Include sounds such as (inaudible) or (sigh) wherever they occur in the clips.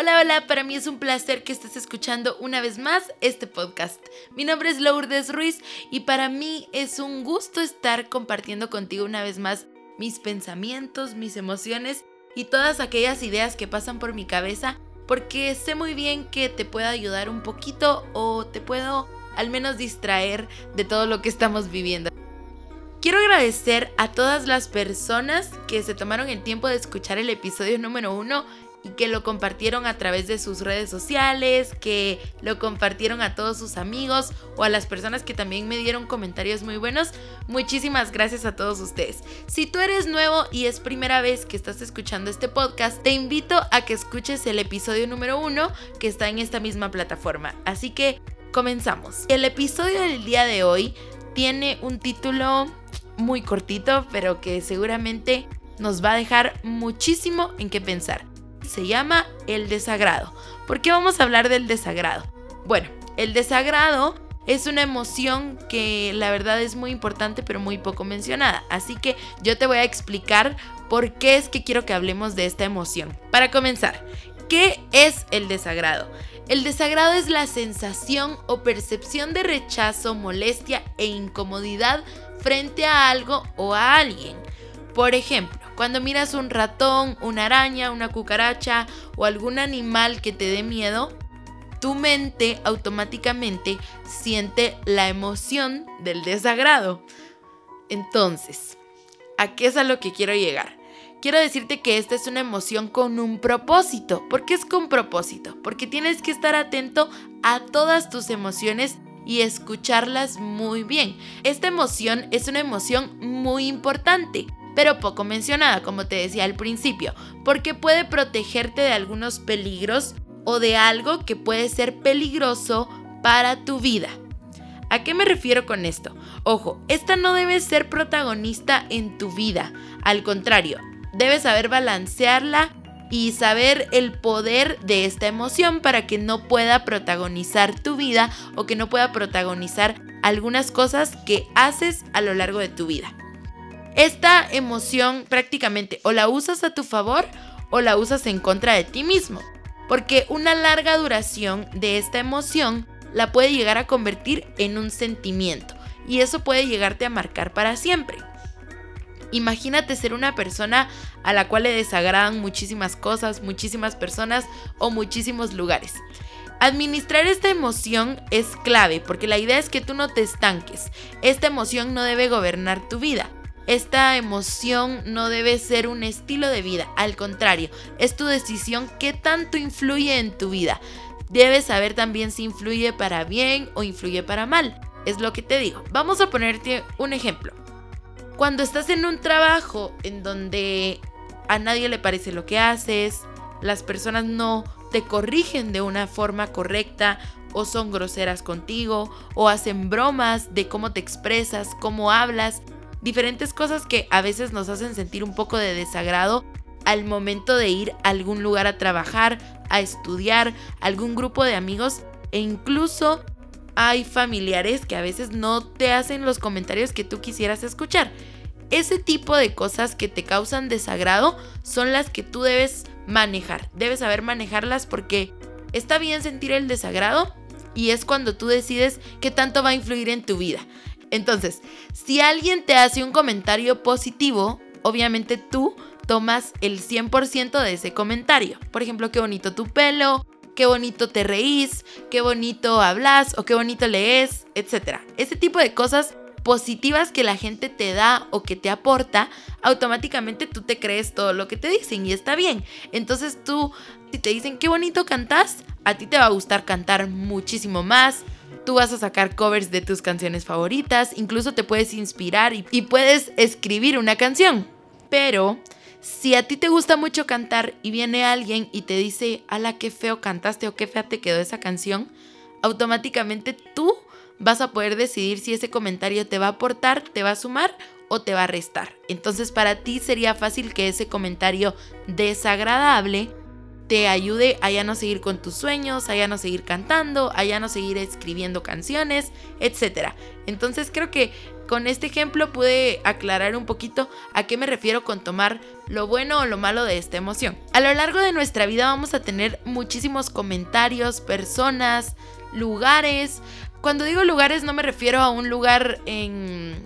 Hola, hola, para mí es un placer que estés escuchando una vez más este podcast. Mi nombre es Lourdes Ruiz y para mí es un gusto estar compartiendo contigo una vez más mis pensamientos, mis emociones y todas aquellas ideas que pasan por mi cabeza porque sé muy bien que te puedo ayudar un poquito o te puedo al menos distraer de todo lo que estamos viviendo. Quiero agradecer a todas las personas que se tomaron el tiempo de escuchar el episodio número uno y que lo compartieron a través de sus redes sociales, que lo compartieron a todos sus amigos o a las personas que también me dieron comentarios muy buenos. Muchísimas gracias a todos ustedes. Si tú eres nuevo y es primera vez que estás escuchando este podcast, te invito a que escuches el episodio número uno que está en esta misma plataforma. Así que comenzamos. El episodio del día de hoy tiene un título muy cortito, pero que seguramente nos va a dejar muchísimo en qué pensar se llama el desagrado. ¿Por qué vamos a hablar del desagrado? Bueno, el desagrado es una emoción que la verdad es muy importante pero muy poco mencionada. Así que yo te voy a explicar por qué es que quiero que hablemos de esta emoción. Para comenzar, ¿qué es el desagrado? El desagrado es la sensación o percepción de rechazo, molestia e incomodidad frente a algo o a alguien. Por ejemplo, cuando miras un ratón, una araña, una cucaracha o algún animal que te dé miedo, tu mente automáticamente siente la emoción del desagrado. Entonces, ¿a qué es a lo que quiero llegar? Quiero decirte que esta es una emoción con un propósito. ¿Por qué es con propósito? Porque tienes que estar atento a todas tus emociones y escucharlas muy bien. Esta emoción es una emoción muy importante pero poco mencionada, como te decía al principio, porque puede protegerte de algunos peligros o de algo que puede ser peligroso para tu vida. ¿A qué me refiero con esto? Ojo, esta no debe ser protagonista en tu vida, al contrario, debes saber balancearla y saber el poder de esta emoción para que no pueda protagonizar tu vida o que no pueda protagonizar algunas cosas que haces a lo largo de tu vida. Esta emoción prácticamente o la usas a tu favor o la usas en contra de ti mismo. Porque una larga duración de esta emoción la puede llegar a convertir en un sentimiento. Y eso puede llegarte a marcar para siempre. Imagínate ser una persona a la cual le desagradan muchísimas cosas, muchísimas personas o muchísimos lugares. Administrar esta emoción es clave porque la idea es que tú no te estanques. Esta emoción no debe gobernar tu vida. Esta emoción no debe ser un estilo de vida, al contrario, es tu decisión que tanto influye en tu vida. Debes saber también si influye para bien o influye para mal. Es lo que te digo. Vamos a ponerte un ejemplo. Cuando estás en un trabajo en donde a nadie le parece lo que haces, las personas no te corrigen de una forma correcta o son groseras contigo o hacen bromas de cómo te expresas, cómo hablas, diferentes cosas que a veces nos hacen sentir un poco de desagrado al momento de ir a algún lugar a trabajar, a estudiar, algún grupo de amigos e incluso hay familiares que a veces no te hacen los comentarios que tú quisieras escuchar. Ese tipo de cosas que te causan desagrado son las que tú debes manejar. Debes saber manejarlas porque está bien sentir el desagrado y es cuando tú decides qué tanto va a influir en tu vida. Entonces, si alguien te hace un comentario positivo, obviamente tú tomas el 100% de ese comentario. Por ejemplo, qué bonito tu pelo, qué bonito te reís, qué bonito hablas o qué bonito lees, etc. Ese tipo de cosas positivas que la gente te da o que te aporta, automáticamente tú te crees todo lo que te dicen y está bien. Entonces tú, si te dicen qué bonito cantas, a ti te va a gustar cantar muchísimo más Tú vas a sacar covers de tus canciones favoritas, incluso te puedes inspirar y, puedes escribir una canción. Pero si a ti te gusta mucho cantar y viene alguien y te dice, ala, qué feo cantaste o qué fea te quedó esa canción, automáticamente tú vas a poder decidir si ese comentario te va a aportar, te va a sumar o te va a restar. Entonces para ti sería fácil que ese comentario desagradable te ayude a ya no seguir con tus sueños, a ya no seguir cantando, a ya no seguir escribiendo canciones, etc. Entonces creo que con este ejemplo pude aclarar un poquito a qué me refiero con tomar lo bueno o lo malo de esta emoción. A lo largo de nuestra vida vamos a tener muchísimos comentarios, personas, lugares. Cuando digo lugares no me refiero a un lugar en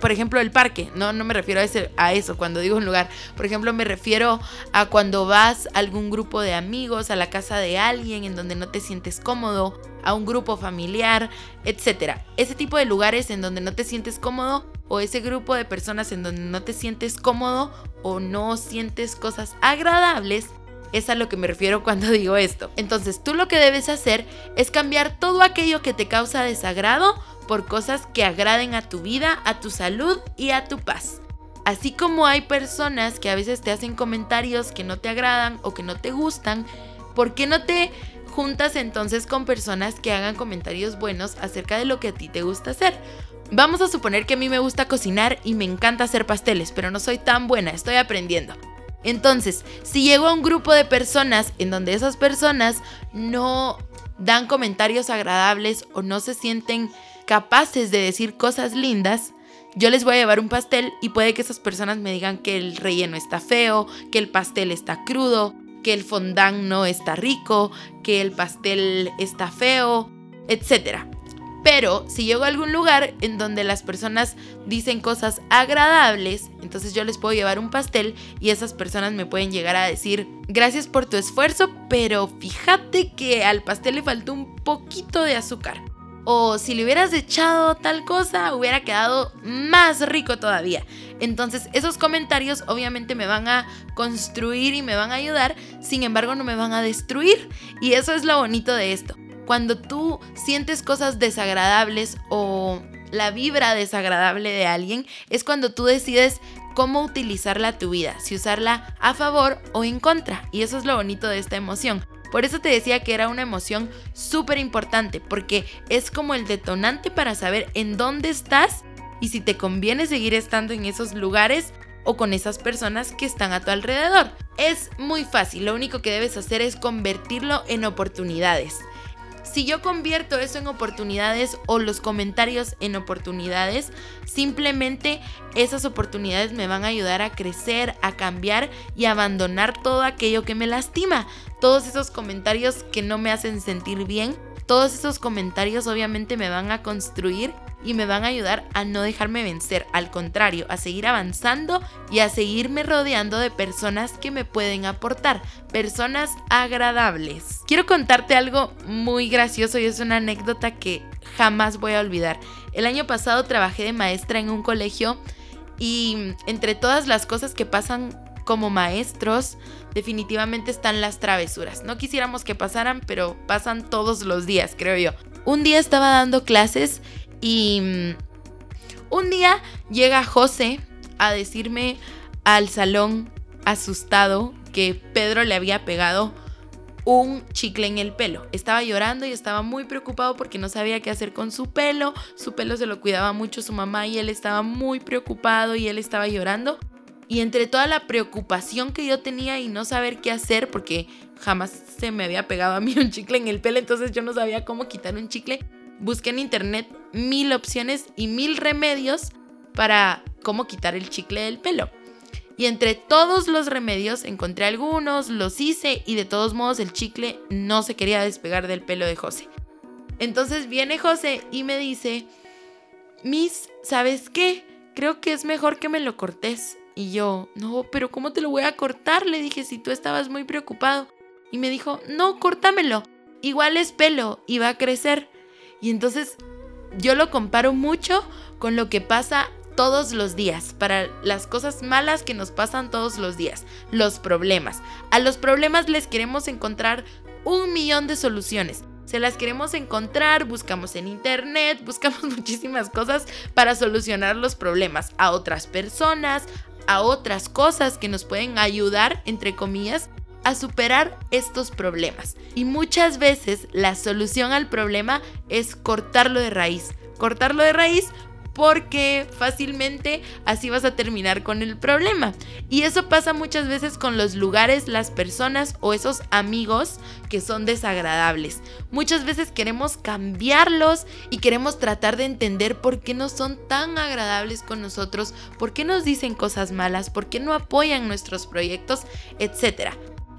por ejemplo, el parque, no, no me refiero a, ese, a eso cuando digo un lugar. Por ejemplo, me refiero a cuando vas a algún grupo de amigos, a la casa de alguien en donde no te sientes cómodo, a un grupo familiar, etc. Ese tipo de lugares en donde no te sientes cómodo o ese grupo de personas en donde no te sientes cómodo o no sientes cosas agradables, es a lo que me refiero cuando (laughs) digo esto. Entonces tú lo que debes hacer es cambiar todo aquello que te causa desagrado por cosas que agraden a tu vida, a tu salud y a tu paz. Así como hay personas que a veces te hacen comentarios que no te agradan o que no te gustan, ¿por qué no te juntas entonces con personas que hagan comentarios buenos acerca de lo que a ti te gusta hacer? Vamos a suponer que a mí me gusta cocinar y me encanta hacer pasteles, pero no soy tan buena, estoy aprendiendo. Entonces, si llego a un grupo de personas en donde esas personas no dan comentarios agradables o no se sienten capaces de decir cosas lindas, yo les voy a llevar un pastel y puede que esas personas me digan que el relleno está feo, que el pastel está crudo, que el fondant no está rico, que el pastel está feo, etc. Pero si llego a algún lugar en donde las personas dicen cosas agradables, entonces yo les puedo llevar un pastel y esas personas me pueden llegar a decir, gracias por tu esfuerzo, pero fíjate que al pastel le faltó un poquito de azúcar o si le hubieras echado tal cosa, hubiera quedado más rico todavía. Entonces esos comentarios obviamente me van a construir y me van a ayudar, sin embargo no me van a destruir. Y eso es lo bonito de esto. Cuando tú sientes cosas desagradables o la vibra desagradable de alguien, es cuando tú decides cómo utilizarla a tu vida, si usarla a favor o en contra. Y eso es lo bonito de esta emoción. Por eso te decía que era una emoción súper importante, porque es como el detonante para saber en dónde estás y si te conviene seguir estando en esos lugares o con esas personas que están a tu alrededor. Es muy fácil, lo único que debes hacer es convertirlo en oportunidades. Si yo convierto eso en oportunidades o los comentarios en oportunidades, simplemente esas oportunidades me van a ayudar a crecer, a cambiar y abandonar todo aquello que me lastima. Todos esos comentarios que no me hacen sentir bien, todos esos comentarios obviamente me van a construir y me van a ayudar a no dejarme vencer, al contrario, a seguir avanzando y a seguirme rodeando de personas que me pueden aportar, personas agradables. Quiero contarte algo muy gracioso y es una anécdota que jamás voy a olvidar. El año pasado trabajé de maestra en un colegio y entre todas las cosas que pasan como maestros, definitivamente están las travesuras. No quisiéramos que pasaran, pero pasan todos los días, creo yo. Un día estaba dando clases y mm, un día llega José a decirme al salón asustado que Pedro le había pegado un chicle en el pelo. Estaba llorando y estaba muy preocupado porque no sabía qué hacer con su pelo. Su pelo se lo cuidaba mucho su mamá y él estaba muy preocupado y él estaba llorando. Y entre toda la preocupación que yo tenía y no saber qué hacer, porque jamás se me había pegado a mí un chicle en el pelo, entonces yo no sabía cómo quitar un chicle, busqué en internet mil opciones y mil remedios para cómo quitar el chicle del pelo. Y entre todos los remedios encontré algunos, los hice y de todos modos el chicle no se quería despegar del pelo de José. Entonces viene José y me dice, Miss, ¿sabes qué? Creo que es mejor que me lo cortes. Y yo, no, pero ¿cómo te lo voy a cortar? Le dije, si tú estabas muy preocupado. Y me dijo, no, córtamelo. Igual es pelo y va a crecer. Y entonces yo lo comparo mucho con lo que pasa todos los días, para las cosas malas que nos pasan todos los días, los problemas. A los problemas les queremos encontrar un millón de soluciones. Se las queremos encontrar, buscamos en internet, (laughs) buscamos muchísimas cosas para solucionar los problemas a otras personas, a otras cosas que nos pueden ayudar, entre comillas, a superar estos problemas. Y muchas veces la solución al problema es cortarlo de raíz. Cortarlo de raíz porque fácilmente así vas a terminar con el problema. Y eso pasa muchas veces con los lugares, las personas o esos amigos que son desagradables. Muchas veces queremos cambiarlos y queremos tratar de entender por qué no son tan agradables con nosotros, por qué nos dicen cosas malas, por qué no apoyan nuestros proyectos, etc.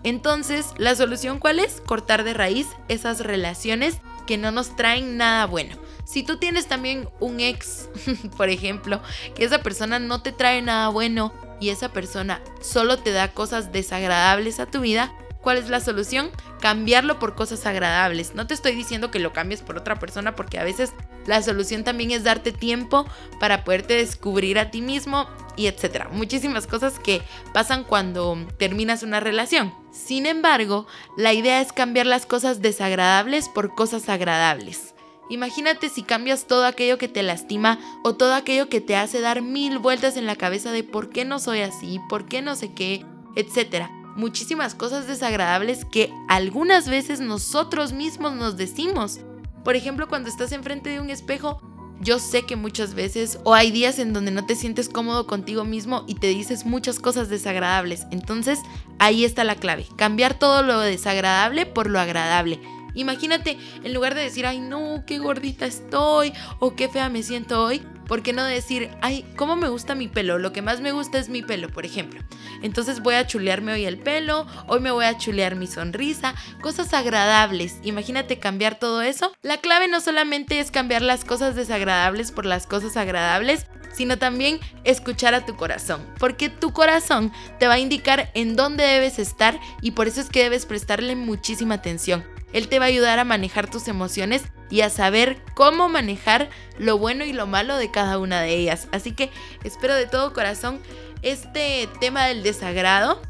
Entonces, ¿la solución cuál es? Cortar de raíz esas relaciones que no nos traen nada bueno. Si tú tienes también un ex, (laughs) por ejemplo, que esa persona no te trae nada bueno y esa persona solo te da cosas desagradables a tu vida, ¿cuál es la solución? Cambiarlo por cosas agradables. No te estoy diciendo que lo cambies por otra persona porque a veces la solución también es darte tiempo para poderte descubrir a ti mismo y etcétera. Muchísimas cosas que pasan cuando terminas una relación. Sin embargo, la idea es cambiar las cosas desagradables por cosas agradables. Imagínate si cambias todo aquello que te lastima o todo aquello que te hace dar mil vueltas en la cabeza de por qué no soy así, por qué no sé qué, etc. Muchísimas cosas desagradables que algunas veces nosotros mismos nos decimos. Por ejemplo, cuando estás enfrente de un espejo, yo sé que muchas veces o hay días en donde no te sientes cómodo contigo mismo y te dices muchas cosas desagradables. Entonces, ahí está la clave. Cambiar todo lo desagradable por lo agradable. Imagínate, en lugar de decir, ay no, qué gordita estoy o qué fea me siento hoy, ¿por qué no decir, ay, cómo me gusta mi pelo? Lo que más me gusta es mi pelo, por ejemplo. Entonces voy a chulearme hoy el pelo, hoy me voy a chulear mi sonrisa, cosas agradables. Imagínate cambiar todo eso. La clave no solamente es cambiar las cosas desagradables por las cosas agradables, sino también escuchar a tu corazón, porque tu corazón te va a indicar en dónde debes estar y por eso es que debes prestarle muchísima atención. Él te va a ayudar a manejar tus emociones y a saber cómo manejar lo bueno y lo malo de cada una de ellas. Así que espero de todo corazón este tema del desagrado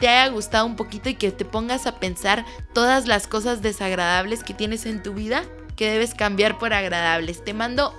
te haya gustado un poquito y que te pongas a pensar todas las cosas desagradables que tienes en tu vida que debes cambiar por agradables. Te mando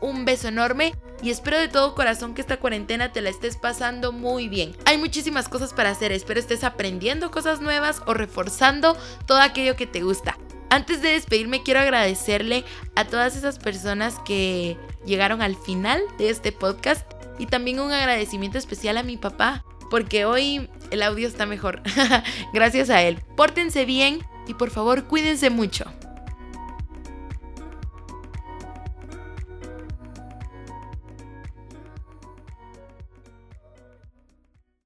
un beso enorme y espero de todo corazón que esta cuarentena te la estés pasando muy bien. Hay muchísimas cosas para hacer, espero estés aprendiendo cosas nuevas o reforzando todo aquello que te gusta. Antes de despedirme quiero agradecerle a todas esas personas que llegaron al final de este podcast y también un agradecimiento especial a mi papá porque hoy el audio está mejor. (laughs) Gracias a él. Pórtense bien y por favor cuídense mucho.